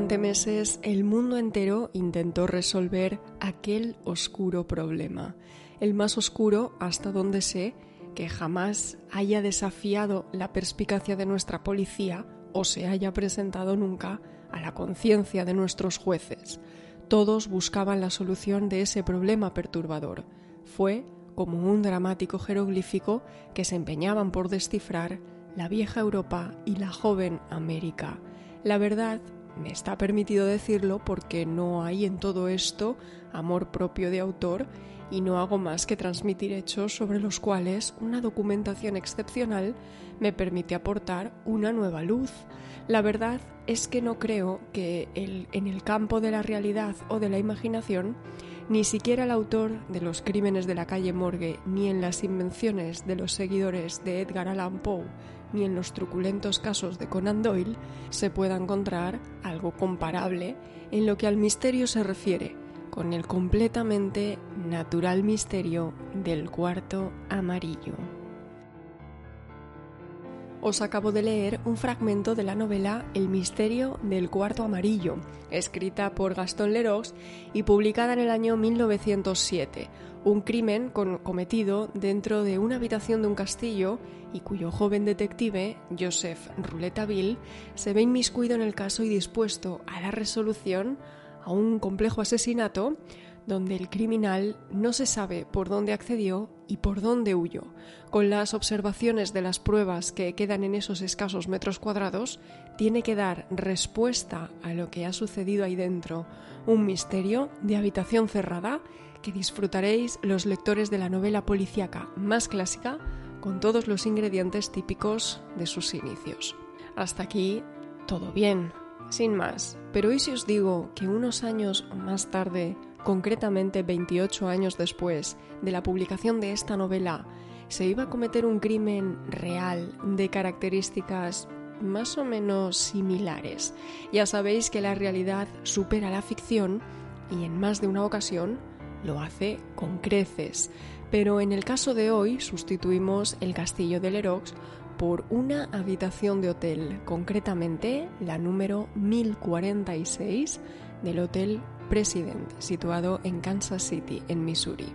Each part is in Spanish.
Durante meses el mundo entero intentó resolver aquel oscuro problema, el más oscuro hasta donde sé que jamás haya desafiado la perspicacia de nuestra policía o se haya presentado nunca a la conciencia de nuestros jueces. Todos buscaban la solución de ese problema perturbador. Fue como un dramático jeroglífico que se empeñaban por descifrar la vieja Europa y la joven América. La verdad me está permitido decirlo porque no hay en todo esto amor propio de autor y no hago más que transmitir hechos sobre los cuales una documentación excepcional me permite aportar una nueva luz. La verdad es que no creo que en el campo de la realidad o de la imaginación ni siquiera el autor de los crímenes de la calle Morgue, ni en las invenciones de los seguidores de Edgar Allan Poe, ni en los truculentos casos de Conan Doyle, se pueda encontrar algo comparable en lo que al misterio se refiere, con el completamente natural misterio del cuarto amarillo. Os acabo de leer un fragmento de la novela El misterio del cuarto amarillo, escrita por Gaston Leroux y publicada en el año 1907, un crimen cometido dentro de una habitación de un castillo y cuyo joven detective, Joseph Rouletabille, se ve inmiscuido en el caso y dispuesto a dar resolución a un complejo asesinato donde el criminal no se sabe por dónde accedió y por dónde huyó. Con las observaciones de las pruebas que quedan en esos escasos metros cuadrados, tiene que dar respuesta a lo que ha sucedido ahí dentro. Un misterio de habitación cerrada que disfrutaréis los lectores de la novela policíaca más clásica con todos los ingredientes típicos de sus inicios. Hasta aquí, todo bien, sin más. Pero ¿y si os digo que unos años más tarde, concretamente 28 años después de la publicación de esta novela, se iba a cometer un crimen real de características más o menos similares? Ya sabéis que la realidad supera la ficción y en más de una ocasión lo hace con creces. Pero en el caso de hoy sustituimos el castillo de Lerox por una habitación de hotel, concretamente la número 1046 del Hotel President, situado en Kansas City, en Missouri.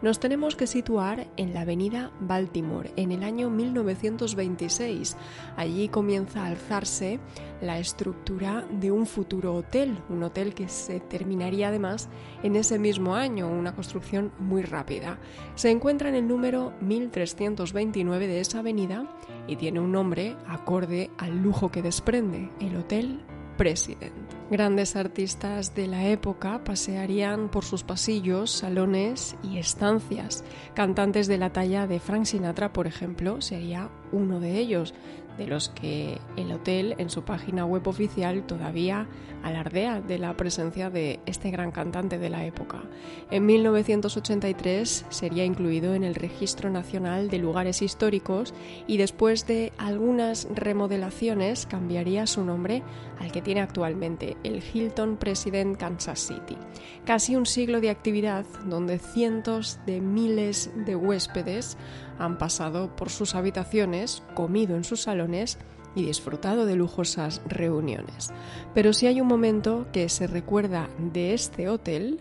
Nos tenemos que situar en la avenida Baltimore, en el año 1926. Allí comienza a alzarse la estructura de un futuro hotel, un hotel que se terminaría además en ese mismo año, una construcción muy rápida. Se encuentra en el número 1329 de esa avenida y tiene un nombre acorde al lujo que desprende, el Hotel President. Grandes artistas de la época pasearían por sus pasillos, salones y estancias. Cantantes de la talla de Frank Sinatra, por ejemplo, sería uno de ellos, de los que el hotel en su página web oficial todavía alardea de la presencia de este gran cantante de la época. En 1983 sería incluido en el Registro Nacional de Lugares Históricos y después de algunas remodelaciones cambiaría su nombre al que tiene actualmente, el Hilton President Kansas City. Casi un siglo de actividad donde cientos de miles de huéspedes han pasado por sus habitaciones, comido en sus salones y disfrutado de lujosas reuniones. Pero si hay un momento que se recuerda de este hotel,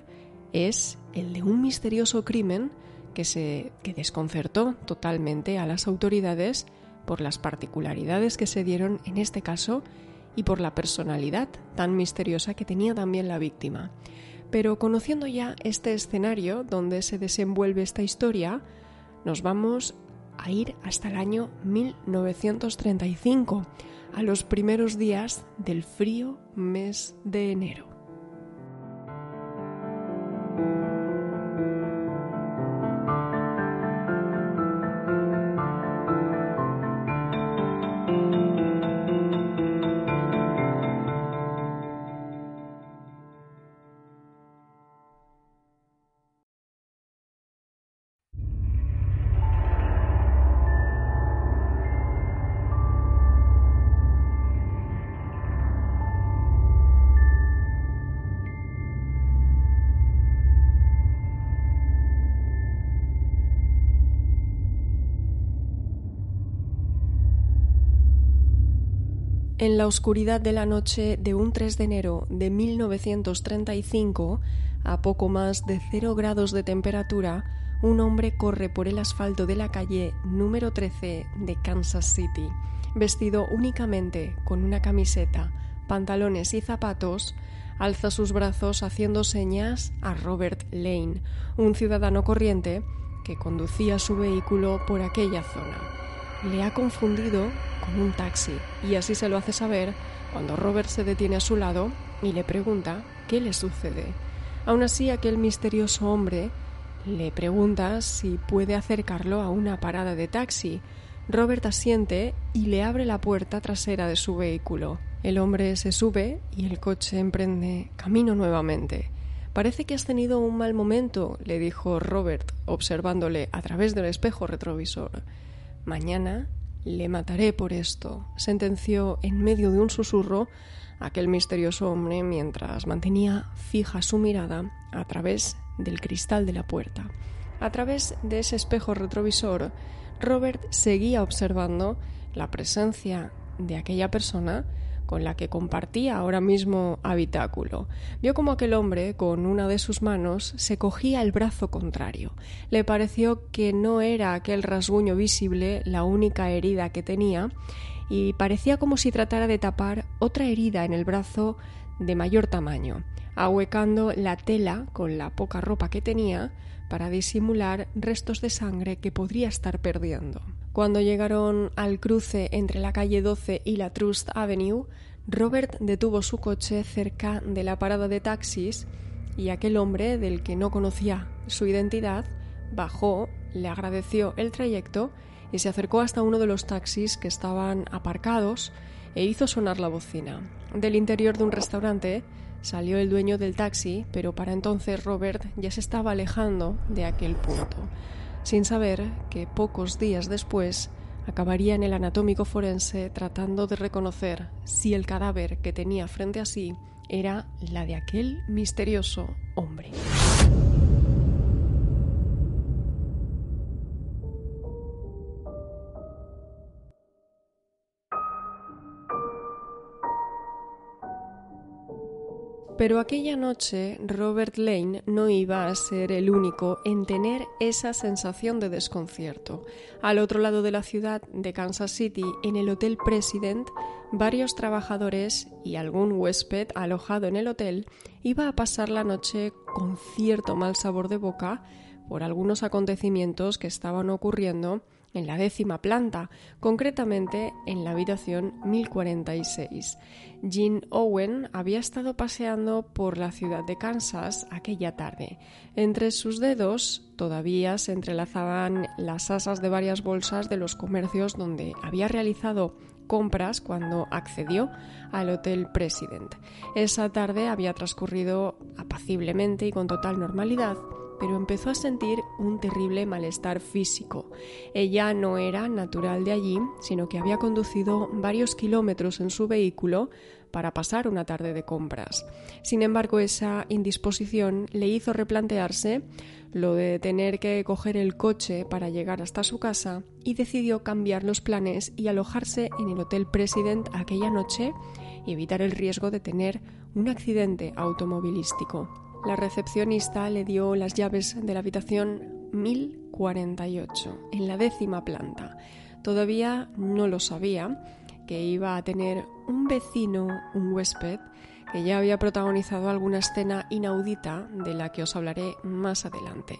es el de un misterioso crimen que, se, que desconcertó totalmente a las autoridades por las particularidades que se dieron en este caso y por la personalidad tan misteriosa que tenía también la víctima. Pero conociendo ya este escenario donde se desenvuelve esta historia, nos vamos a ir hasta el año 1935, a los primeros días del frío mes de enero. En la oscuridad de la noche de un 3 de enero de 1935, a poco más de cero grados de temperatura, un hombre corre por el asfalto de la calle número 13 de Kansas City, vestido únicamente con una camiseta, pantalones y zapatos, alza sus brazos haciendo señas a Robert Lane, un ciudadano corriente que conducía su vehículo por aquella zona. Le ha confundido con un taxi y así se lo hace saber cuando Robert se detiene a su lado y le pregunta qué le sucede. Aún así, aquel misterioso hombre le pregunta si puede acercarlo a una parada de taxi. Robert asiente y le abre la puerta trasera de su vehículo. El hombre se sube y el coche emprende camino nuevamente. Parece que has tenido un mal momento, le dijo Robert, observándole a través del espejo retrovisor. Mañana le mataré por esto, sentenció en medio de un susurro aquel misterioso hombre mientras mantenía fija su mirada a través del cristal de la puerta. A través de ese espejo retrovisor, Robert seguía observando la presencia de aquella persona con la que compartía ahora mismo habitáculo. Vio como aquel hombre, con una de sus manos, se cogía el brazo contrario. Le pareció que no era aquel rasguño visible la única herida que tenía, y parecía como si tratara de tapar otra herida en el brazo de mayor tamaño, ahuecando la tela con la poca ropa que tenía para disimular restos de sangre que podría estar perdiendo. Cuando llegaron al cruce entre la calle 12 y la Trust Avenue, Robert detuvo su coche cerca de la parada de taxis y aquel hombre, del que no conocía su identidad, bajó, le agradeció el trayecto y se acercó hasta uno de los taxis que estaban aparcados e hizo sonar la bocina. Del interior de un restaurante salió el dueño del taxi, pero para entonces Robert ya se estaba alejando de aquel punto sin saber que pocos días después acabaría en el anatómico forense tratando de reconocer si el cadáver que tenía frente a sí era la de aquel misterioso hombre. Pero aquella noche Robert Lane no iba a ser el único en tener esa sensación de desconcierto. Al otro lado de la ciudad de Kansas City, en el Hotel President, varios trabajadores y algún huésped alojado en el hotel iba a pasar la noche con cierto mal sabor de boca por algunos acontecimientos que estaban ocurriendo en la décima planta, concretamente en la habitación 1046. Jean Owen había estado paseando por la ciudad de Kansas aquella tarde. Entre sus dedos todavía se entrelazaban las asas de varias bolsas de los comercios donde había realizado compras cuando accedió al Hotel President. Esa tarde había transcurrido apaciblemente y con total normalidad pero empezó a sentir un terrible malestar físico. Ella no era natural de allí, sino que había conducido varios kilómetros en su vehículo para pasar una tarde de compras. Sin embargo, esa indisposición le hizo replantearse lo de tener que coger el coche para llegar hasta su casa y decidió cambiar los planes y alojarse en el Hotel President aquella noche y evitar el riesgo de tener un accidente automovilístico. La recepcionista le dio las llaves de la habitación 1048, en la décima planta. Todavía no lo sabía, que iba a tener un vecino, un huésped, que ya había protagonizado alguna escena inaudita de la que os hablaré más adelante.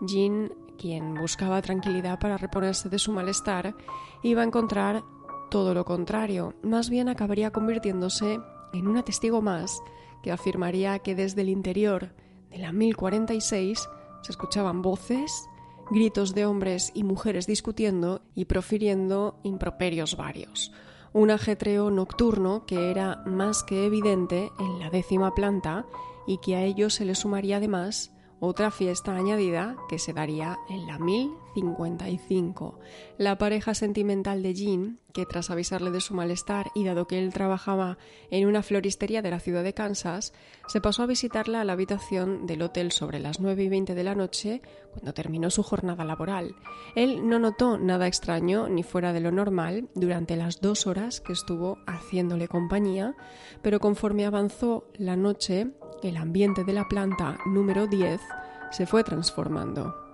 Jean quien buscaba tranquilidad para reponerse de su malestar, iba a encontrar todo lo contrario, más bien acabaría convirtiéndose en una testigo más que afirmaría que desde el interior de la 1046 se escuchaban voces, gritos de hombres y mujeres discutiendo y profiriendo improperios varios. Un ajetreo nocturno que era más que evidente en la décima planta y que a ello se le sumaría además otra fiesta añadida que se daría en la 1055. La pareja sentimental de Jean, que tras avisarle de su malestar y dado que él trabajaba en una floristería de la ciudad de Kansas, se pasó a visitarla a la habitación del hotel sobre las 9 y 20 de la noche cuando terminó su jornada laboral. Él no notó nada extraño ni fuera de lo normal durante las dos horas que estuvo haciéndole compañía, pero conforme avanzó la noche el ambiente de la planta número 10 se fue transformando.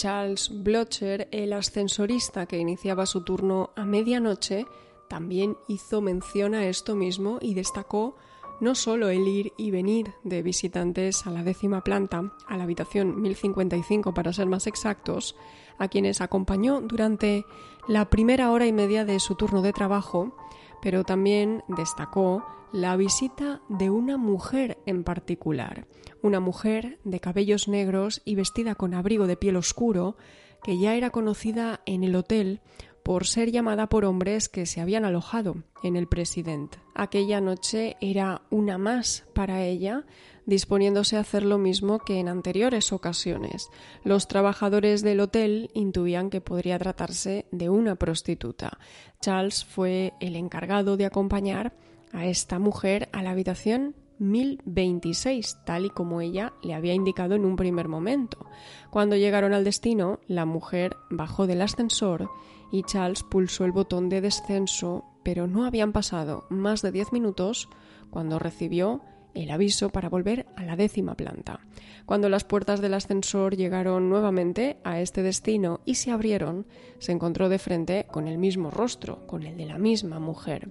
Charles Blocher, el ascensorista que iniciaba su turno a medianoche, también hizo mención a esto mismo y destacó no solo el ir y venir de visitantes a la décima planta, a la habitación 1055 para ser más exactos, a quienes acompañó durante la primera hora y media de su turno de trabajo, pero también destacó la visita de una mujer en particular, una mujer de cabellos negros y vestida con abrigo de piel oscuro, que ya era conocida en el hotel por ser llamada por hombres que se habían alojado en el President. Aquella noche era una más para ella, disponiéndose a hacer lo mismo que en anteriores ocasiones. Los trabajadores del hotel intuían que podría tratarse de una prostituta. Charles fue el encargado de acompañar a esta mujer a la habitación 1026, tal y como ella le había indicado en un primer momento. Cuando llegaron al destino, la mujer bajó del ascensor y Charles pulsó el botón de descenso, pero no habían pasado más de diez minutos cuando recibió el aviso para volver a la décima planta. Cuando las puertas del ascensor llegaron nuevamente a este destino y se abrieron, se encontró de frente con el mismo rostro, con el de la misma mujer.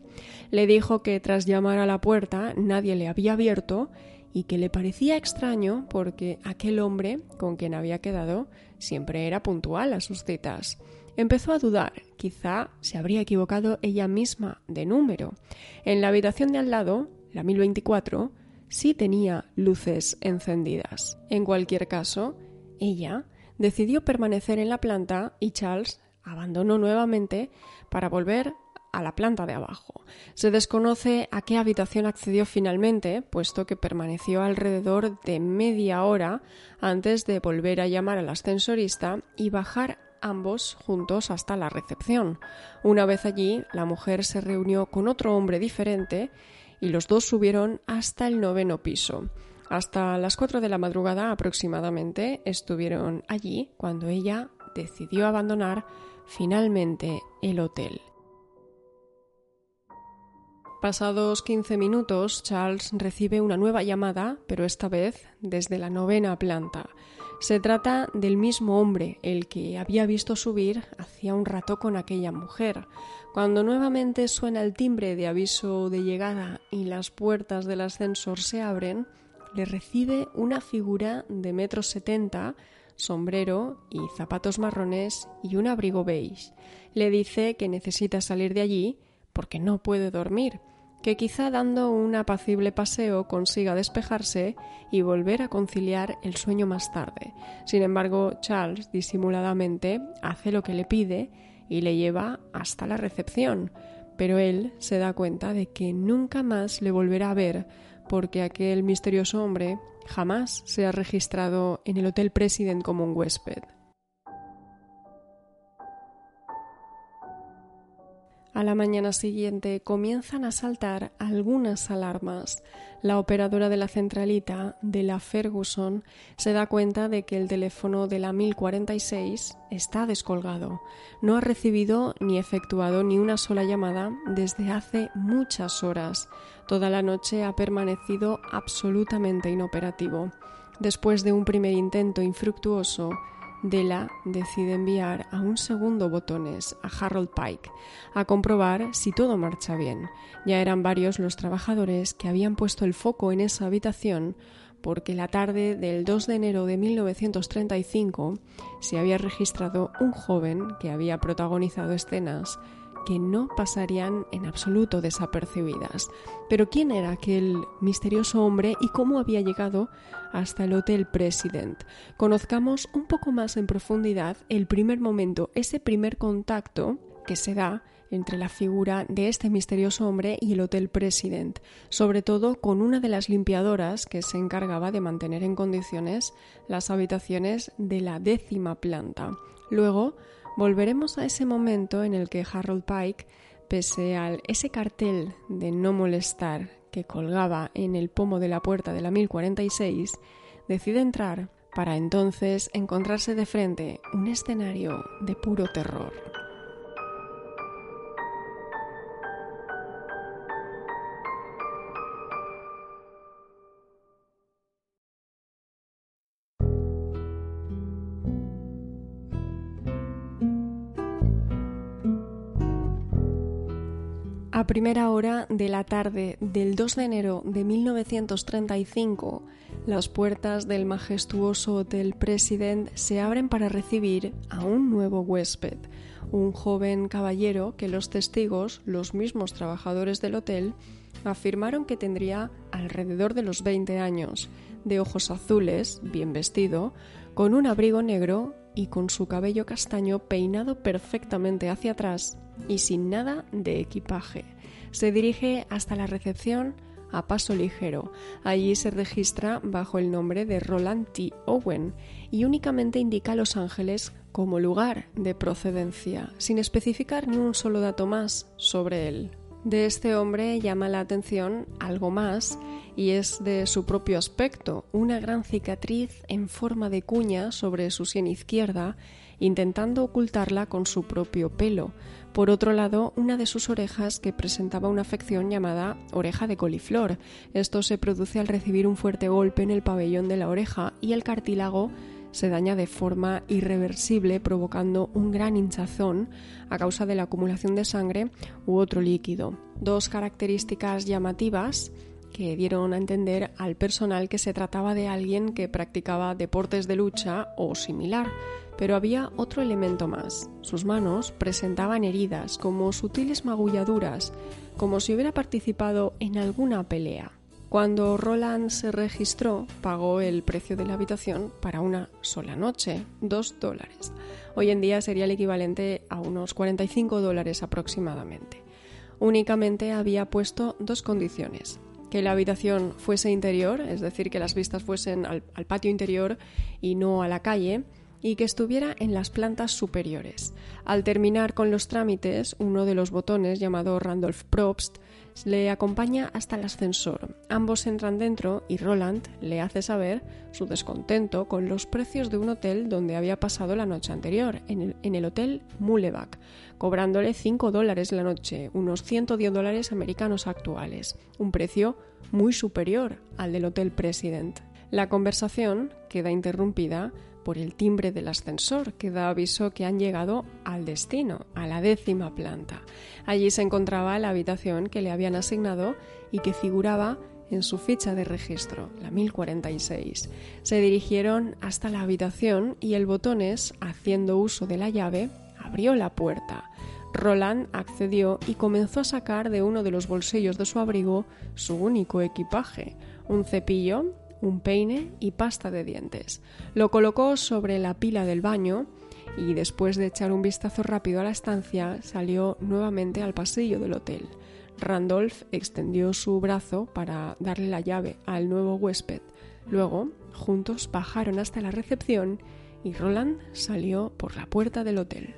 Le dijo que tras llamar a la puerta nadie le había abierto y que le parecía extraño porque aquel hombre con quien había quedado siempre era puntual a sus citas. Empezó a dudar, quizá se habría equivocado ella misma de número. En la habitación de al lado, la 1024, sí tenía luces encendidas. En cualquier caso, ella decidió permanecer en la planta y Charles abandonó nuevamente para volver a la planta de abajo. Se desconoce a qué habitación accedió finalmente, puesto que permaneció alrededor de media hora antes de volver a llamar al ascensorista y bajar ambos juntos hasta la recepción. Una vez allí, la mujer se reunió con otro hombre diferente y los dos subieron hasta el noveno piso. Hasta las cuatro de la madrugada aproximadamente estuvieron allí cuando ella decidió abandonar finalmente el hotel. Pasados 15 minutos, Charles recibe una nueva llamada, pero esta vez desde la novena planta. Se trata del mismo hombre, el que había visto subir hacía un rato con aquella mujer. Cuando nuevamente suena el timbre de aviso de llegada y las puertas del ascensor se abren, le recibe una figura de metro setenta, sombrero y zapatos marrones y un abrigo beige. Le dice que necesita salir de allí porque no puede dormir que quizá dando un apacible paseo consiga despejarse y volver a conciliar el sueño más tarde. Sin embargo, Charles disimuladamente hace lo que le pide y le lleva hasta la recepción, pero él se da cuenta de que nunca más le volverá a ver porque aquel misterioso hombre jamás se ha registrado en el Hotel President como un huésped. A la mañana siguiente comienzan a saltar algunas alarmas. La operadora de la centralita de la Ferguson se da cuenta de que el teléfono de la 1046 está descolgado. No ha recibido ni efectuado ni una sola llamada desde hace muchas horas. Toda la noche ha permanecido absolutamente inoperativo. Después de un primer intento infructuoso, Della decide enviar a un segundo botones, a Harold Pike, a comprobar si todo marcha bien. Ya eran varios los trabajadores que habían puesto el foco en esa habitación porque la tarde del 2 de enero de 1935 se había registrado un joven que había protagonizado escenas que no pasarían en absoluto desapercibidas. Pero ¿quién era aquel misterioso hombre y cómo había llegado hasta el Hotel President? Conozcamos un poco más en profundidad el primer momento, ese primer contacto que se da entre la figura de este misterioso hombre y el Hotel President, sobre todo con una de las limpiadoras que se encargaba de mantener en condiciones las habitaciones de la décima planta. Luego volveremos a ese momento en el que Harold Pike, pese a ese cartel de no molestar que colgaba en el pomo de la puerta de la 1046, decide entrar para entonces encontrarse de frente un escenario de puro terror. A primera hora de la tarde del 2 de enero de 1935, las puertas del majestuoso Hotel President se abren para recibir a un nuevo huésped, un joven caballero que los testigos, los mismos trabajadores del hotel, afirmaron que tendría alrededor de los 20 años, de ojos azules, bien vestido, con un abrigo negro y con su cabello castaño peinado perfectamente hacia atrás y sin nada de equipaje. Se dirige hasta la recepción a paso ligero. Allí se registra bajo el nombre de Roland T. Owen y únicamente indica Los Ángeles como lugar de procedencia, sin especificar ni un solo dato más sobre él. De este hombre llama la atención algo más y es de su propio aspecto, una gran cicatriz en forma de cuña sobre su sien izquierda, intentando ocultarla con su propio pelo. Por otro lado, una de sus orejas que presentaba una afección llamada oreja de coliflor. Esto se produce al recibir un fuerte golpe en el pabellón de la oreja y el cartílago se daña de forma irreversible provocando un gran hinchazón a causa de la acumulación de sangre u otro líquido. Dos características llamativas que dieron a entender al personal que se trataba de alguien que practicaba deportes de lucha o similar. Pero había otro elemento más. Sus manos presentaban heridas como sutiles magulladuras, como si hubiera participado en alguna pelea. Cuando Roland se registró, pagó el precio de la habitación para una sola noche, dos dólares. Hoy en día sería el equivalente a unos 45 dólares aproximadamente. Únicamente había puesto dos condiciones. Que la habitación fuese interior, es decir, que las vistas fuesen al, patio interior y no a la calle, y que estuviera en las plantas superiores. Al terminar con los trámites, uno de los botones, llamado Randolph Probst, le acompaña hasta el ascensor. Ambos entran dentro y Roland le hace saber su descontento con los precios de un hotel donde había pasado la noche anterior, en el, Hotel Mulevac, cobrándole 5 dólares la noche, unos 110 dólares americanos actuales, un precio muy superior al del Hotel President. La conversación queda interrumpida por el timbre del ascensor que da aviso que han llegado al destino, a la décima planta. Allí se encontraba la habitación que le habían asignado y que figuraba en su ficha de registro, la 1046. Se dirigieron hasta la habitación y el botones, haciendo uso de la llave, abrió la puerta. Roland accedió y comenzó a sacar de uno de los bolsillos de su abrigo su único equipaje, un cepillo, un peine y pasta de dientes. Lo colocó sobre la pila del baño y después de echar un vistazo rápido a la estancia salió nuevamente al pasillo del hotel. Randolph extendió su brazo para darle la llave al nuevo huésped. Luego, juntos bajaron hasta la recepción y Roland salió por la puerta del hotel.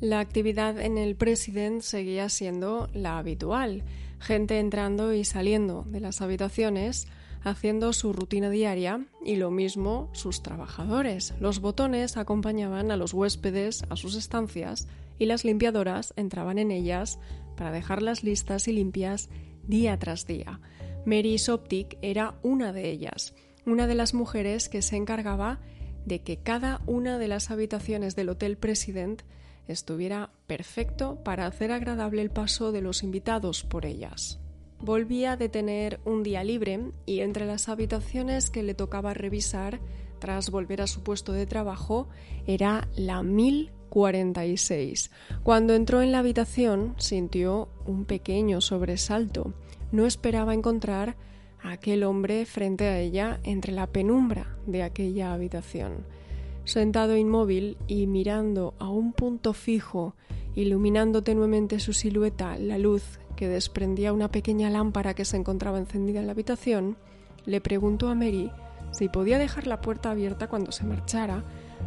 La actividad en el President seguía siendo la habitual, gente entrando y saliendo de las habitaciones, haciendo su rutina diaria y lo mismo sus trabajadores. Los botones acompañaban a los huéspedes a sus estancias y las limpiadoras entraban en ellas para dejarlas listas y limpias día tras día. Mary Soptic era una de ellas, una de las mujeres que se encargaba de que cada una de las habitaciones del Hotel President estuviera perfecto para hacer agradable el paso de los invitados por ellas. Volvía de tener un día libre y entre las habitaciones que le tocaba revisar tras volver a su puesto de trabajo era la 1046. Cuando entró en la habitación sintió un pequeño sobresalto. No esperaba encontrar a aquel hombre frente a ella entre la penumbra de aquella habitación. Sentado inmóvil y mirando a un punto fijo, iluminando tenuemente su silueta la luz que desprendía una pequeña lámpara que se encontraba encendida en la habitación, le preguntó a Mary si podía dejar la puerta abierta cuando se marchara,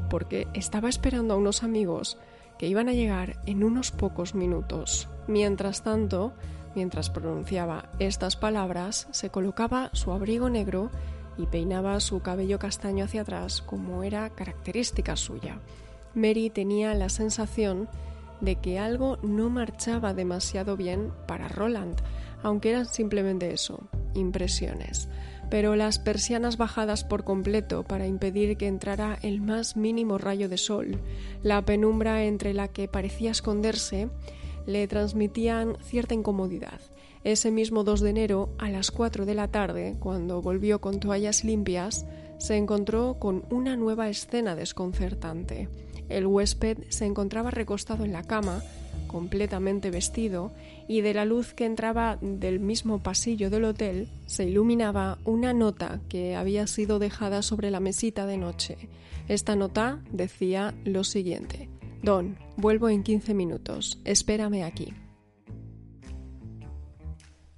porque estaba esperando a unos amigos que iban a llegar en unos pocos minutos. Mientras tanto, mientras pronunciaba estas palabras, se colocaba su abrigo negro y peinaba su cabello castaño hacia atrás como era característica suya. Mary tenía la sensación de que algo no marchaba demasiado bien para Roland, aunque eran simplemente eso, impresiones. Pero las persianas bajadas por completo para impedir que entrara el más mínimo rayo de sol, la penumbra entre la que parecía esconderse, le transmitían cierta incomodidad. Ese mismo 2 de enero, a las 4 de la tarde, cuando volvió con toallas limpias, se encontró con una nueva escena desconcertante. El huésped se encontraba recostado en la cama, completamente vestido, y de la luz que entraba del mismo pasillo del hotel se iluminaba una nota que había sido dejada sobre la mesita de noche. Esta nota decía lo siguiente: Don, vuelvo en 15 minutos, espérame aquí.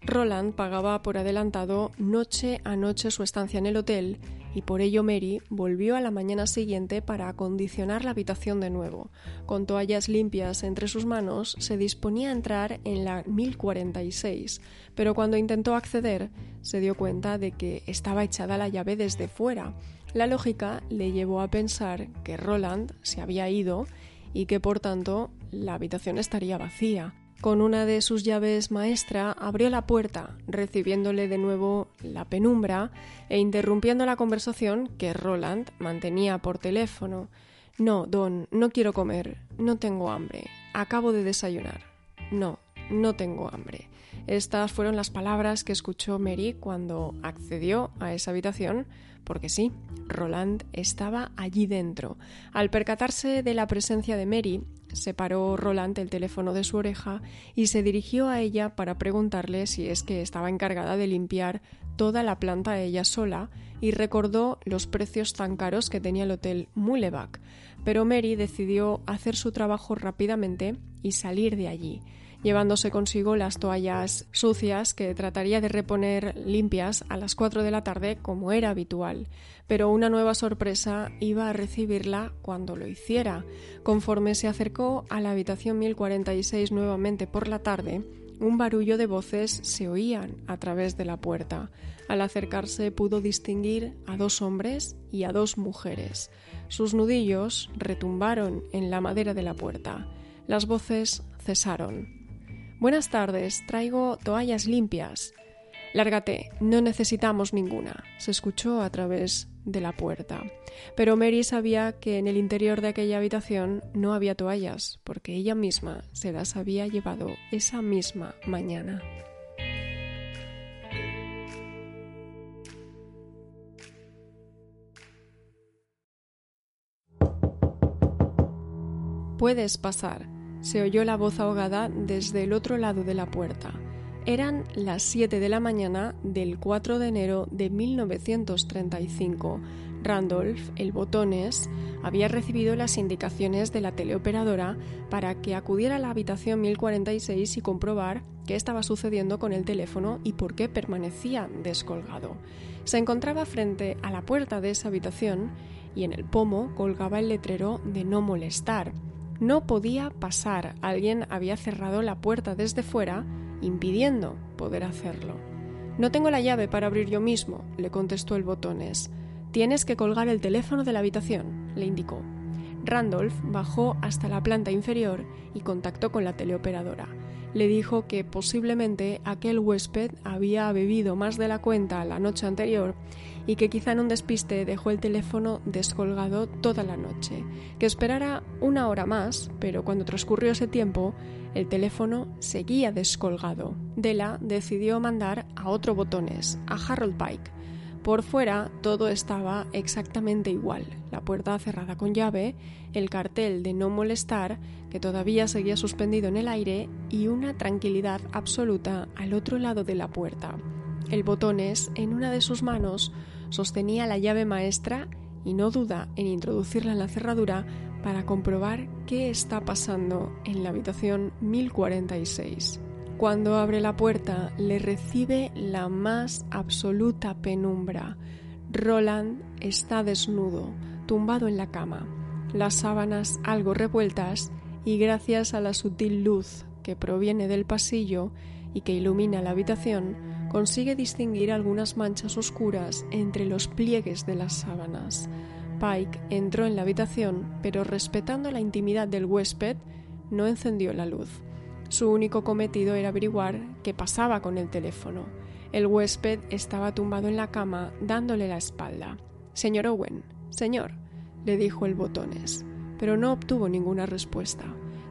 Roland pagaba por adelantado noche a noche su estancia en el hotel y por ello Mary volvió a la mañana siguiente para acondicionar la habitación de nuevo. Con toallas limpias entre sus manos, se disponía a entrar en la 1046, pero cuando intentó acceder, se dio cuenta de que estaba echada la llave desde fuera. La lógica le llevó a pensar que Roland se había ido y que por tanto la habitación estaría vacía. Con una de sus llaves maestra abrió la puerta, recibiéndole de nuevo la penumbra e interrumpiendo la conversación que Roland mantenía por teléfono. No, Don, no quiero comer, no tengo hambre, acabo de desayunar. No, no tengo hambre. Estas fueron las palabras que escuchó Mary cuando accedió a esa habitación, porque sí, Roland estaba allí dentro. Al percatarse de la presencia de Mary, separó Roland el teléfono de su oreja y se dirigió a ella para preguntarle si es que estaba encargada de limpiar toda la planta ella sola y recordó los precios tan caros que tenía el hotel Mulevac. Pero Mary decidió hacer su trabajo rápidamente y salir de allí llevándose consigo las toallas sucias que trataría de reponer limpias a las 4 de la tarde como era habitual. Pero una nueva sorpresa iba a recibirla cuando lo hiciera. Conforme se acercó a la habitación 1046 nuevamente por la tarde, un barullo de voces se oían a través de la puerta. Al acercarse pudo distinguir a dos hombres y a dos mujeres. Sus nudillos retumbaron en la madera de la puerta. Las voces cesaron. Buenas tardes, traigo toallas limpias. Lárgate, no necesitamos ninguna, se escuchó a través de la puerta. Pero Mary sabía que en el interior de aquella habitación no había toallas, porque ella misma se las había llevado esa misma mañana. Puedes pasar, se oyó la voz ahogada desde el otro lado de la puerta. Eran las 7 de la mañana del 4 de enero de 1935. Randolph, el botones, había recibido las indicaciones de la teleoperadora para que acudiera a la habitación 1046 y comprobar qué estaba sucediendo con el teléfono y por qué permanecía descolgado. Se encontraba frente a la puerta de esa habitación y en el pomo colgaba el letrero de no molestar no podía pasar. Alguien había cerrado la puerta desde fuera, impidiendo poder hacerlo. No tengo la llave para abrir yo mismo, le contestó el botones. Tienes que colgar el teléfono de la habitación, le indicó. Randolph bajó hasta la planta inferior y contactó con la teleoperadora. Le dijo que posiblemente aquel huésped había bebido más de la cuenta la noche anterior y que quizá en un despiste dejó el teléfono descolgado toda la noche, que esperara una hora más, pero cuando transcurrió ese tiempo, el teléfono seguía descolgado. Della decidió mandar a otro botones, a Harold Pike. Por fuera todo estaba exactamente igual, la puerta cerrada con llave, el cartel de no molestar, que todavía seguía suspendido en el aire, y una tranquilidad absoluta al otro lado de la puerta. El botones, en una de sus manos, sostenía la llave maestra y no duda en introducirla en la cerradura para comprobar qué está pasando en la habitación 1046. Cuando abre la puerta le recibe la más absoluta penumbra. Roland está desnudo, tumbado en la cama, las sábanas algo revueltas y gracias a la sutil luz que proviene del pasillo y que ilumina la habitación, consigue distinguir algunas manchas oscuras entre los pliegues de las sábanas. Pike entró en la habitación, pero respetando la intimidad del huésped, no encendió la luz. Su único cometido era averiguar qué pasaba con el teléfono. El huésped estaba tumbado en la cama, dándole la espalda. Señor Owen, señor, le dijo el botones, pero no obtuvo ninguna respuesta.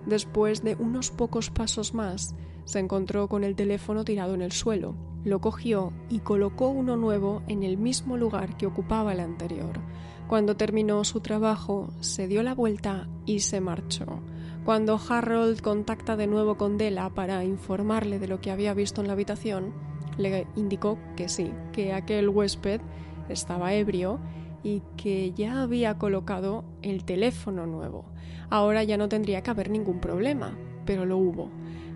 Después de unos pocos pasos más, se encontró con el teléfono tirado en el suelo. Lo cogió y colocó uno nuevo en el mismo lugar que ocupaba el anterior. Cuando terminó su trabajo, se dio la vuelta y se marchó. Cuando Harold contacta de nuevo con Della para informarle de lo que había visto en la habitación, le indicó que sí, que aquel huésped estaba ebrio y que ya había colocado el teléfono nuevo. Ahora ya no tendría que haber ningún problema, pero lo hubo.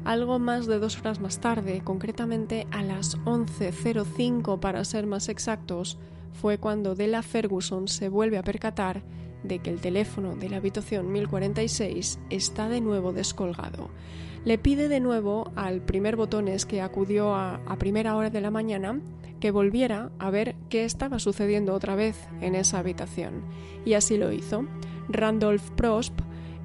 Algo más de dos horas más tarde, concretamente a las 11.05 para ser más exactos, fue cuando Della Ferguson se vuelve a percatar de que el teléfono de la habitación 1046 está de nuevo descolgado. Le pide de nuevo al primer botones que acudió a, a primera hora de la mañana que volviera a ver qué estaba sucediendo otra vez en esa habitación. Y así lo hizo. Randolph Prosp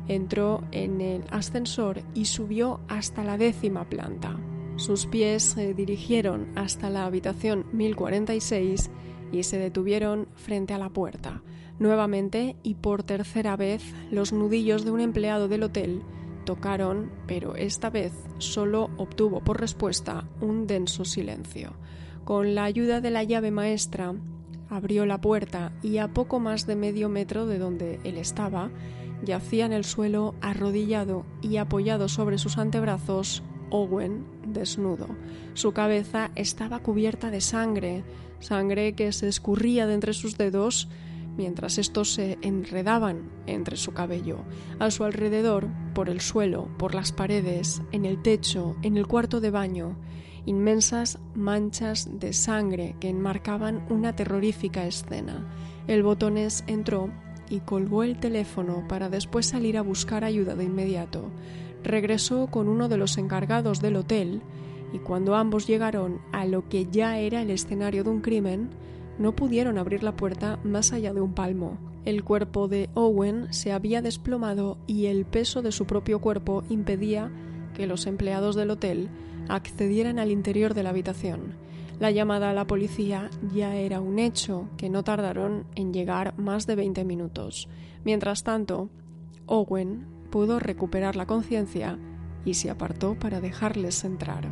entró en el ascensor y subió hasta la décima planta. Sus pies se dirigieron hasta la habitación 1046 y se detuvieron frente a la puerta. Nuevamente y por tercera vez los nudillos de un empleado del hotel tocaron, pero esta vez solo obtuvo por respuesta un denso silencio. Con la ayuda de la llave maestra, abrió la puerta y a poco más de medio metro de donde él estaba, yacía en el suelo arrodillado y apoyado sobre sus antebrazos Owen desnudo. Su cabeza estaba cubierta de sangre, sangre que se escurría de entre sus dedos mientras estos se enredaban entre su cabello. A su alrededor, por el suelo, por las paredes, en el techo, en el cuarto de baño, inmensas manchas de sangre que enmarcaban una terrorífica escena. El botones entró y colgó el teléfono para después salir a buscar ayuda de inmediato. Regresó con uno de los encargados del hotel y cuando ambos llegaron a lo que ya era el escenario de un crimen, no pudieron abrir la puerta más allá de un palmo. El cuerpo de Owen se había desplomado y el peso de su propio cuerpo impedía que los empleados del hotel accedieran al interior de la habitación. La llamada a la policía ya era un hecho que no tardaron en llegar más de 20 minutos. Mientras tanto, Owen pudo recuperar la conciencia y se apartó para dejarles entrar.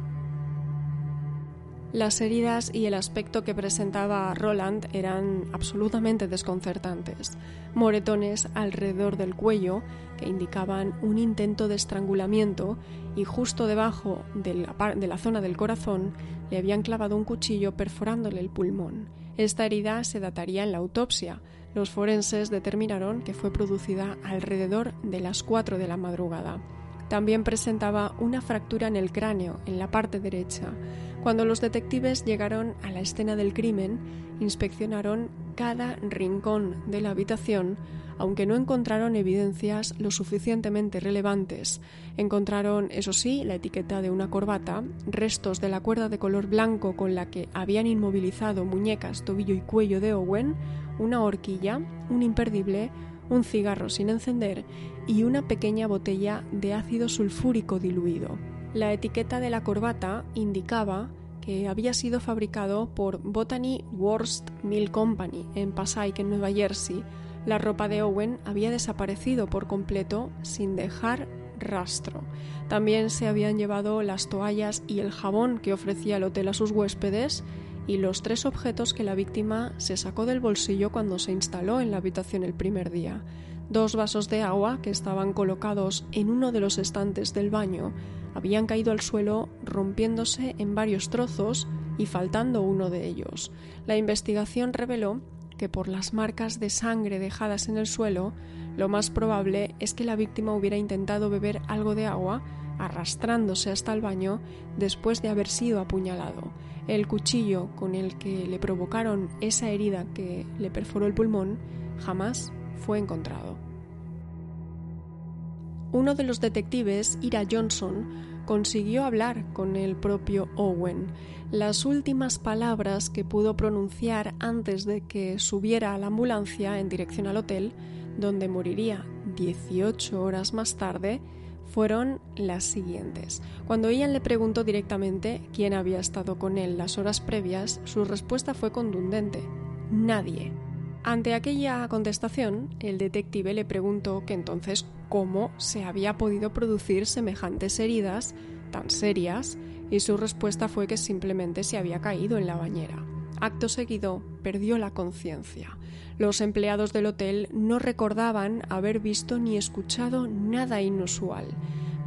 Las heridas y el aspecto que presentaba Roland eran absolutamente desconcertantes. Moretones alrededor del cuello que indicaban un intento de estrangulamiento y justo debajo de la, zona del corazón le habían clavado un cuchillo perforándole el pulmón. Esta herida se dataría en la autopsia. Los forenses determinaron que fue producida alrededor de las 4 de la madrugada. También presentaba una fractura en el cráneo, en la parte derecha. Cuando los detectives llegaron a la escena del crimen, inspeccionaron cada rincón de la habitación, aunque no encontraron evidencias lo suficientemente relevantes. Encontraron, eso sí, la etiqueta de una corbata, restos de la cuerda de color blanco con la que habían inmovilizado muñecas, tobillo y cuello de Owen, una horquilla, un imperdible, un cigarro sin encender y una pequeña botella de ácido sulfúrico diluido. La etiqueta de la corbata indicaba que había sido fabricado por Botany Worst Mill Company en Passaic, en Nueva Jersey. La ropa de Owen había desaparecido por completo sin dejar rastro. También se habían llevado las toallas y el jabón que ofrecía el hotel a sus huéspedes y los tres objetos que la víctima se sacó del bolsillo cuando se instaló en la habitación el primer día. Dos vasos de agua que estaban colocados en uno de los estantes del baño habían caído al suelo rompiéndose en varios trozos y faltando uno de ellos. La investigación reveló que por las marcas de sangre dejadas en el suelo, lo más probable es que la víctima hubiera intentado beber algo de agua arrastrándose hasta el baño después de haber sido apuñalado. El cuchillo con el que le provocaron esa herida que le perforó el pulmón jamás fue encontrado. Uno de los detectives, Ira Johnson, consiguió hablar con el propio Owen. Las últimas palabras que pudo pronunciar antes de que subiera a la ambulancia en dirección al hotel, donde moriría 18 horas más tarde, fueron las siguientes. Cuando Ian le preguntó directamente quién había estado con él las horas previas, su respuesta fue contundente. Nadie. Ante aquella contestación, el detective le preguntó que entonces cómo se había podido producir semejantes heridas tan serias y su respuesta fue que simplemente se había caído en la bañera. Acto seguido, perdió la conciencia. Los empleados del hotel no recordaban haber visto ni escuchado nada inusual,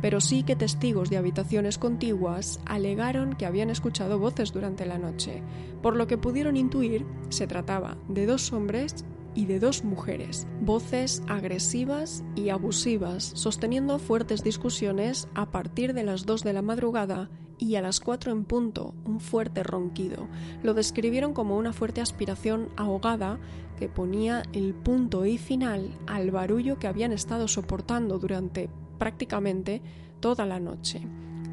pero sí que testigos de habitaciones contiguas alegaron que habían escuchado voces durante la noche, por lo que pudieron intuir se trataba de dos hombres y de dos mujeres, voces agresivas y abusivas, sosteniendo fuertes discusiones a partir de las dos de la madrugada y a las cuatro en punto un fuerte ronquido. Lo describieron como una fuerte aspiración ahogada que ponía el punto y final al barullo que habían estado soportando durante prácticamente toda la noche.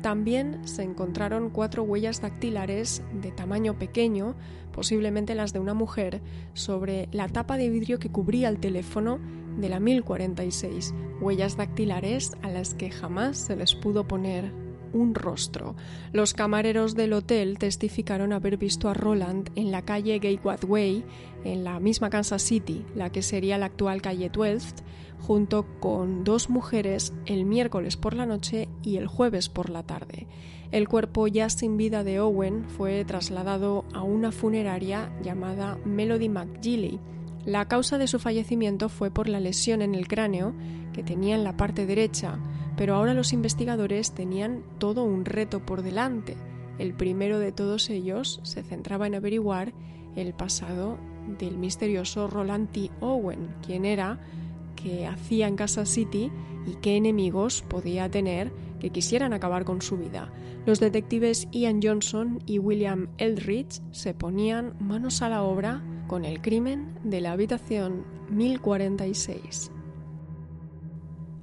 También se encontraron cuatro huellas dactilares de tamaño pequeño, posiblemente las de una mujer, sobre la tapa de vidrio que cubría el teléfono de la 1046, huellas dactilares a las que jamás se les pudo poner un rostro. Los camareros del hotel testificaron haber visto a Roland en la calle Gateway Way, en la misma Kansas City, la que sería la actual calle 12, junto con dos mujeres el miércoles por la noche y el jueves por la tarde. El cuerpo ya sin vida de Owen fue trasladado a una funeraria llamada Melody McGilly. La causa de su fallecimiento fue por la lesión en el cráneo que tenía en la parte derecha, pero ahora los investigadores tenían todo un reto por delante. El primero de todos ellos se centraba en averiguar el pasado del misterioso Roland T. Owen, quién era, qué hacía en Casa City y qué enemigos podía tener que quisieran acabar con su vida. Los detectives Ian Johnson y William Eldridge se ponían manos a la obra con el crimen de la habitación 1046.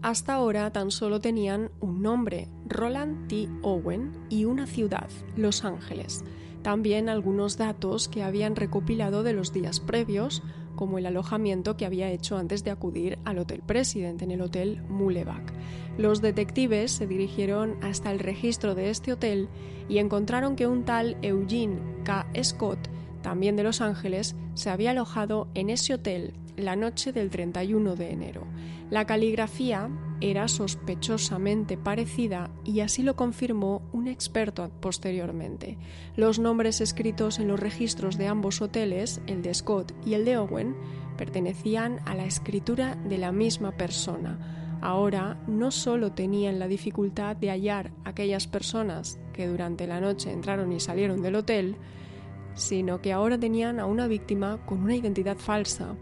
Hasta ahora tan solo tenían un nombre, Roland T. Owen, y una ciudad, Los Ángeles. También algunos datos que habían recopilado de los días previos, como el alojamiento que había hecho antes de acudir al Hotel President en el Hotel Mulevac. Los detectives se dirigieron hasta el registro de este hotel y encontraron que un tal Eugene K. Scott, también de Los Ángeles, se había alojado en ese hotel la noche del 31 de enero. La caligrafía era sospechosamente parecida y así lo confirmó un experto posteriormente. Los nombres escritos en los registros de ambos hoteles, el de Scott y el de Owen, pertenecían a la escritura de la misma persona. Ahora no solo tenían la dificultad de hallar aquellas personas que durante la noche entraron y salieron del hotel, sino que ahora tenían a una víctima con una identidad falsa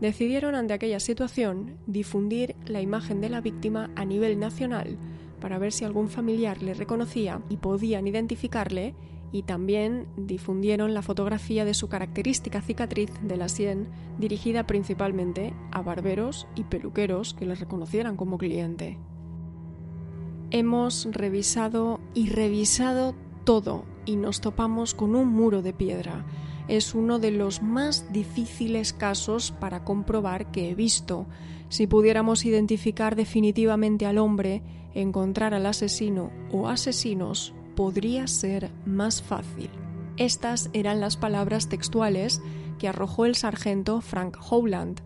decidieron ante aquella situación difundir la imagen de la víctima a nivel nacional para ver si algún familiar le reconocía y podían identificarle y también difundieron la fotografía de su característica cicatriz de la sien, dirigida principalmente a barberos y peluqueros que le reconocieran como cliente. Hemos revisado y revisado todo y nos topamos con un muro de piedra. Es uno de los más difíciles casos para comprobar que he visto. Si pudiéramos identificar definitivamente al hombre, encontrar al asesino o asesinos podría ser más fácil. Estas eran las palabras textuales que arrojó el sargento Frank Howland.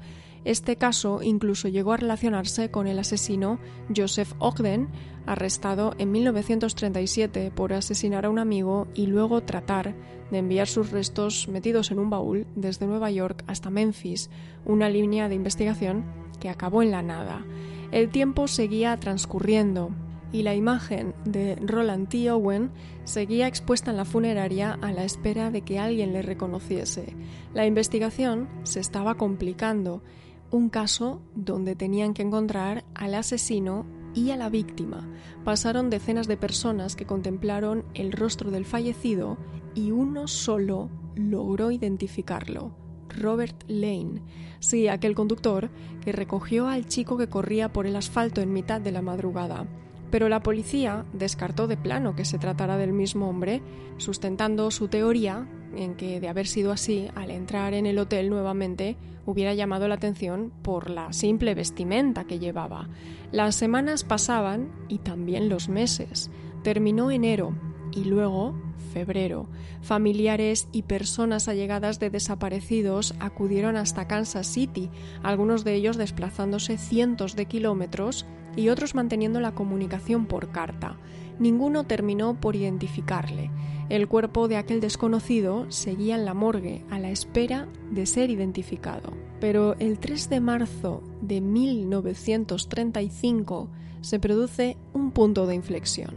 Este caso incluso llegó a relacionarse con el asesino Joseph Ogden, arrestado en 1937 por asesinar a un amigo y luego tratar de enviar sus restos metidos en un baúl desde Nueva York hasta Memphis, una línea de investigación que acabó en la nada. El tiempo seguía transcurriendo y la imagen de Roland T. Owen seguía expuesta en la funeraria a la espera de que alguien le reconociese. La investigación se estaba complicando, un caso donde tenían que encontrar al asesino y a la víctima. Pasaron decenas de personas que contemplaron el rostro del fallecido y uno solo logró identificarlo. Robert Lane, sí, aquel conductor que recogió al chico que corría por el asfalto en mitad de la madrugada pero la policía descartó de plano que se tratara del mismo hombre, sustentando su teoría en que, de haber sido así, al entrar en el hotel nuevamente, hubiera llamado la atención por la simple vestimenta que llevaba. Las semanas pasaban y también los meses. Terminó enero y luego febrero. Familiares y personas allegadas de desaparecidos acudieron hasta Kansas City, algunos de ellos desplazándose cientos de kilómetros y otros manteniendo la comunicación por carta. Ninguno terminó por identificarle. El cuerpo de aquel desconocido seguía en la morgue a la espera de ser identificado. Pero el 3 de marzo de 1935 se produce un punto de inflexión.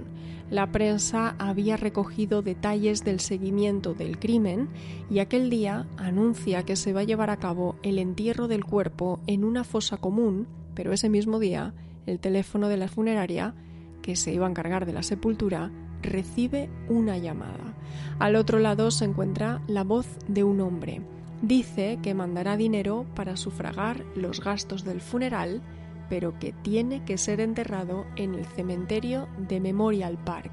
La prensa había recogido detalles del seguimiento del crimen y aquel día anuncia que se va a llevar a cabo el entierro del cuerpo en una fosa común, pero ese mismo día el teléfono de la funeraria, que se iba a encargar de la sepultura, recibe una llamada. Al otro lado se encuentra la voz de un hombre. Dice que mandará dinero para sufragar los gastos del funeral, pero que tiene que ser enterrado en el cementerio de Memorial Park.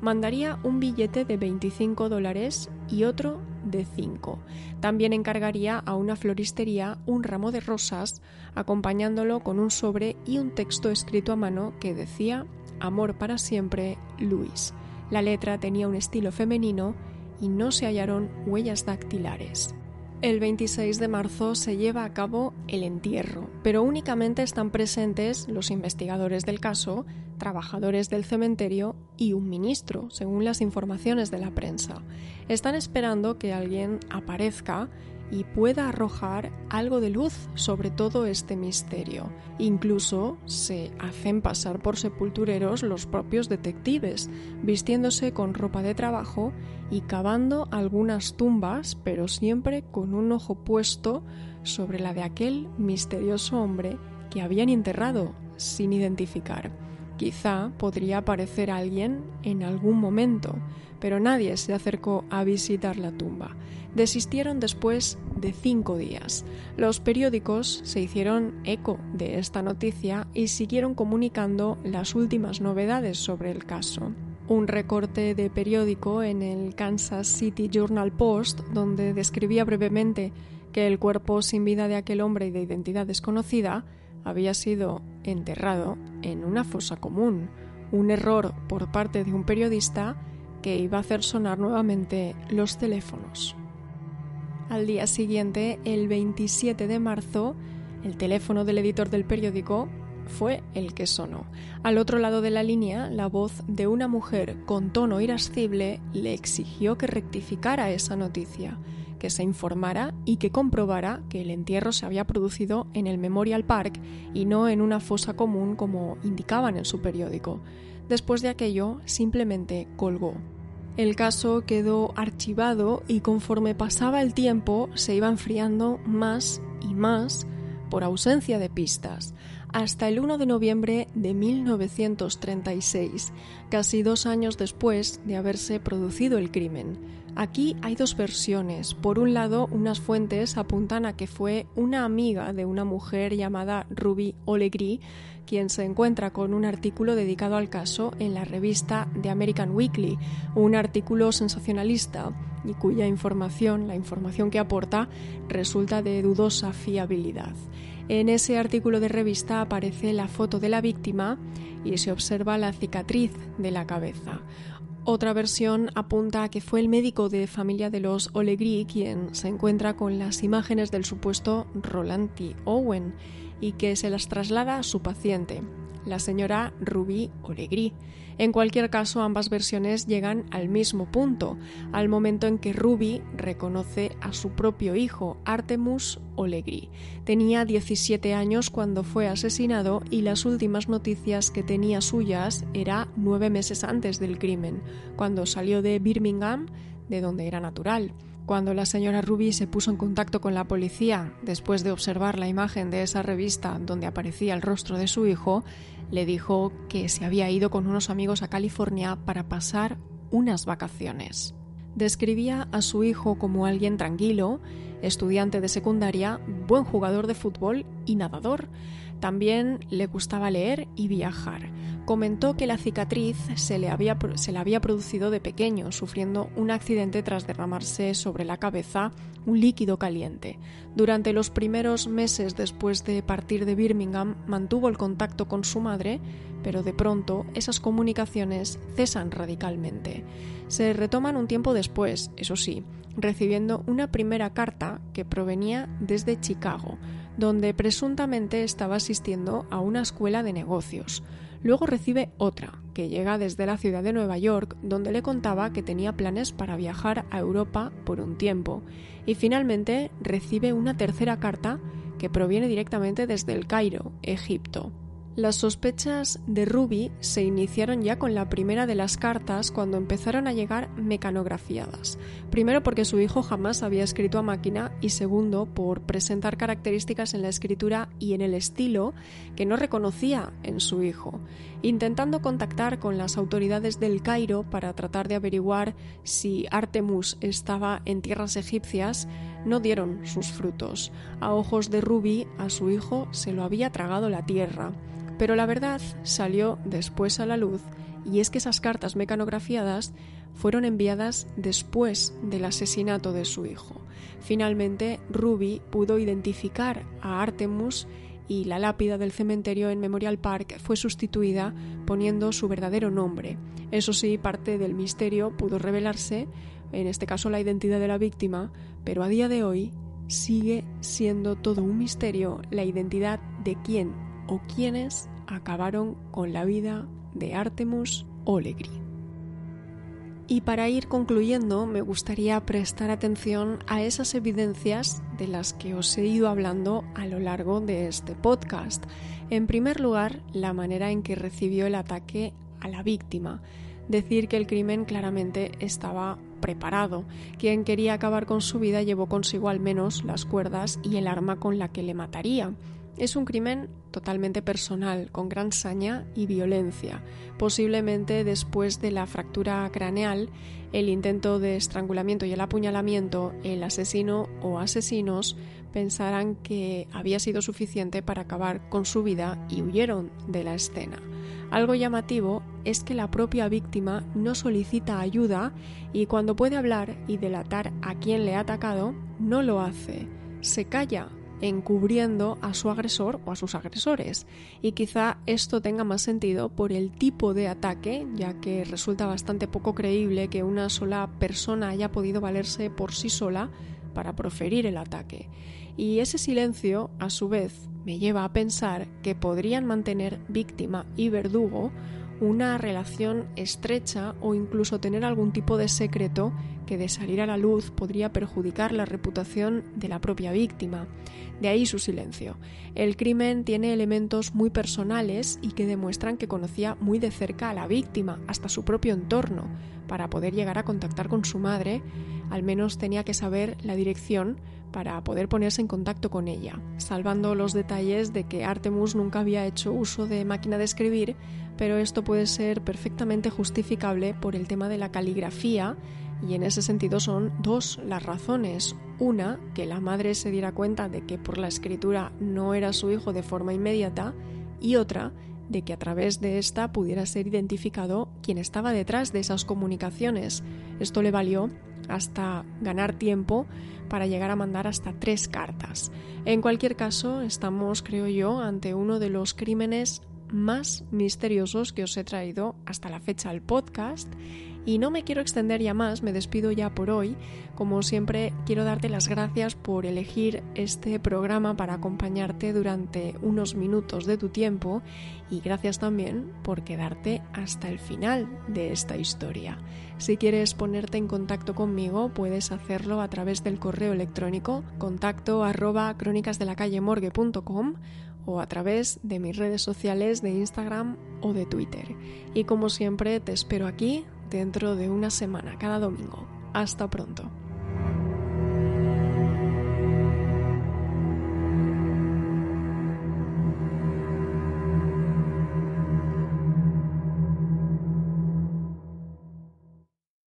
Mandaría un billete de 25 dólares y otro de 5. También encargaría a una floristería un ramo de rosas, acompañándolo con un sobre y un texto escrito a mano que decía Amor para siempre, Luis. La letra tenía un estilo femenino y no se hallaron huellas dactilares. El 26 de marzo se lleva a cabo el entierro, pero únicamente están presentes los investigadores del caso, trabajadores del cementerio y un ministro, según las informaciones de la prensa. Están esperando que alguien aparezca y pueda arrojar algo de luz sobre todo este misterio. Incluso se hacen pasar por sepultureros los propios detectives, vistiéndose con ropa de trabajo y cavando algunas tumbas, pero siempre con un ojo puesto sobre la de aquel misterioso hombre que habían enterrado sin identificar. Quizá podría aparecer alguien en algún momento, pero nadie se acercó a visitar la tumba. Desistieron después de cinco días. Los periódicos se hicieron eco de esta noticia y siguieron comunicando las últimas novedades sobre el caso. Un recorte de periódico en el Kansas City Journal Post, donde describía brevemente que el cuerpo sin vida de aquel hombre de identidad desconocida había sido enterrado en una fosa común, un error por parte de un periodista que iba a hacer sonar nuevamente los teléfonos. Al día siguiente, el 27 de marzo, el teléfono del editor del periódico fue el que sonó. Al otro lado de la línea, la voz de una mujer con tono irascible le exigió que rectificara esa noticia que se informara y que comprobara que el entierro se había producido en el Memorial Park y no en una fosa común como indicaban en su periódico. Después de aquello, simplemente colgó. El caso quedó archivado y conforme pasaba el tiempo se iba enfriando más y más por ausencia de pistas. hasta el 1 de noviembre de 1936, casi dos años después de haberse producido el crimen. Aquí hay dos versiones. Por un lado, unas fuentes apuntan a que fue una amiga de una mujer llamada Ruby Olegri quien se encuentra con un artículo dedicado al caso en la revista The American Weekly, un artículo sensacionalista y cuya información, la información que aporta, resulta de dudosa fiabilidad. En ese artículo de revista aparece la foto de la víctima y se observa la cicatriz de la cabeza. Otra versión apunta a que fue el médico de familia de los Olegri quien se encuentra con las imágenes del supuesto Roland T. Owen y que se las traslada a su paciente, la señora Ruby Olegri. En cualquier caso, ambas versiones llegan al mismo punto, al momento en que Ruby reconoce a su propio hijo, Artemus Olegri. Tenía 17 años cuando fue asesinado y las últimas noticias que tenía suyas era nueve meses antes del crimen, cuando salió de Birmingham, de donde era natural. Cuando la señora Ruby se puso en contacto con la policía después de observar la imagen de esa revista donde aparecía el rostro de su hijo, le dijo que se había ido con unos amigos a California para pasar unas vacaciones. Describía a su hijo como alguien tranquilo, estudiante de secundaria, buen jugador de fútbol y nadador. También le gustaba leer y viajar comentó que la cicatriz se le, había, le había producido de pequeño, sufriendo un accidente tras derramarse sobre la cabeza un líquido caliente. Durante los primeros meses después de partir de Birmingham mantuvo el contacto con su madre, pero de pronto esas comunicaciones cesan radicalmente. Se retoman un tiempo después, eso sí, recibiendo una primera carta que provenía desde Chicago, donde presuntamente estaba asistiendo a una escuela de negocios. Luego recibe otra, que llega desde la ciudad de Nueva York, donde le contaba que tenía planes para viajar a Europa por un tiempo. Y finalmente recibe una tercera carta que proviene directamente desde el Cairo, Egipto. Las sospechas de Ruby se iniciaron ya con la primera de las cartas cuando empezaron a llegar mecanografiadas. Primero porque su hijo jamás había escrito a máquina y segundo por presentar características en la escritura y en el estilo que no reconocía en su hijo. Intentando contactar con las autoridades del Cairo para tratar de averiguar si Artemus estaba en tierras egipcias, no dieron sus frutos. A ojos de Ruby, a su hijo se lo había tragado la tierra. Pero la verdad salió después a la luz y es que esas cartas mecanografiadas fueron enviadas después del asesinato de su hijo. Finalmente, Ruby pudo identificar a Artemus y la lápida del cementerio en Memorial Park fue sustituida poniendo su verdadero nombre. Eso sí, parte del misterio pudo revelarse, en este caso la identidad de la víctima, pero a día de hoy sigue siendo todo un misterio la identidad de quién o quienes acabaron con la vida de Artemus Olegri. Y para ir concluyendo, me gustaría prestar atención a esas evidencias de las que os he ido hablando a lo largo de este podcast. En primer lugar, la manera en que recibió el ataque a la víctima. Decir que el crimen claramente estaba preparado. Quien quería acabar con su vida llevó consigo al menos las cuerdas y el arma con la que le mataría. Es un crimen totalmente personal, con gran saña y violencia. Posiblemente después de la fractura craneal, el intento de estrangulamiento y el apuñalamiento, el asesino o asesinos pensarán que había sido suficiente para acabar con su vida y huyeron de la escena. Algo llamativo es que la propia víctima no solicita ayuda y cuando puede hablar y delatar a quien le ha atacado, no lo hace. Se calla encubriendo a su agresor o a sus agresores. Y quizá esto tenga más sentido por el tipo de ataque, ya que resulta bastante poco creíble que una sola persona haya podido valerse por sí sola para proferir el ataque. Y ese silencio, a su vez, me lleva a pensar que podrían mantener víctima y verdugo una relación estrecha o incluso tener algún tipo de secreto que de salir a la luz podría perjudicar la reputación de la propia víctima. De ahí su silencio. El crimen tiene elementos muy personales y que demuestran que conocía muy de cerca a la víctima, hasta su propio entorno, para poder llegar a contactar con su madre, al menos tenía que saber la dirección para poder ponerse en contacto con ella, salvando los detalles de que Artemus nunca había hecho uso de máquina de escribir, pero esto puede ser perfectamente justificable por el tema de la caligrafía y en ese sentido son dos las razones. Una, que la madre se diera cuenta de que por la escritura no era su hijo de forma inmediata y otra, de que a través de esta pudiera ser identificado quién estaba detrás de esas comunicaciones. Esto le valió hasta ganar tiempo para llegar a mandar hasta tres cartas. En cualquier caso, estamos, creo yo, ante uno de los crímenes más misteriosos que os he traído hasta la fecha al podcast y no me quiero extender ya más, me despido ya por hoy. Como siempre, quiero darte las gracias por elegir este programa para acompañarte durante unos minutos de tu tiempo y gracias también por quedarte hasta el final de esta historia. Si quieres ponerte en contacto conmigo, puedes hacerlo a través del correo electrónico contacto arroba crónicasdelacallemorgue.com o a través de mis redes sociales de Instagram o de Twitter. Y como siempre, te espero aquí dentro de una semana, cada domingo. Hasta pronto.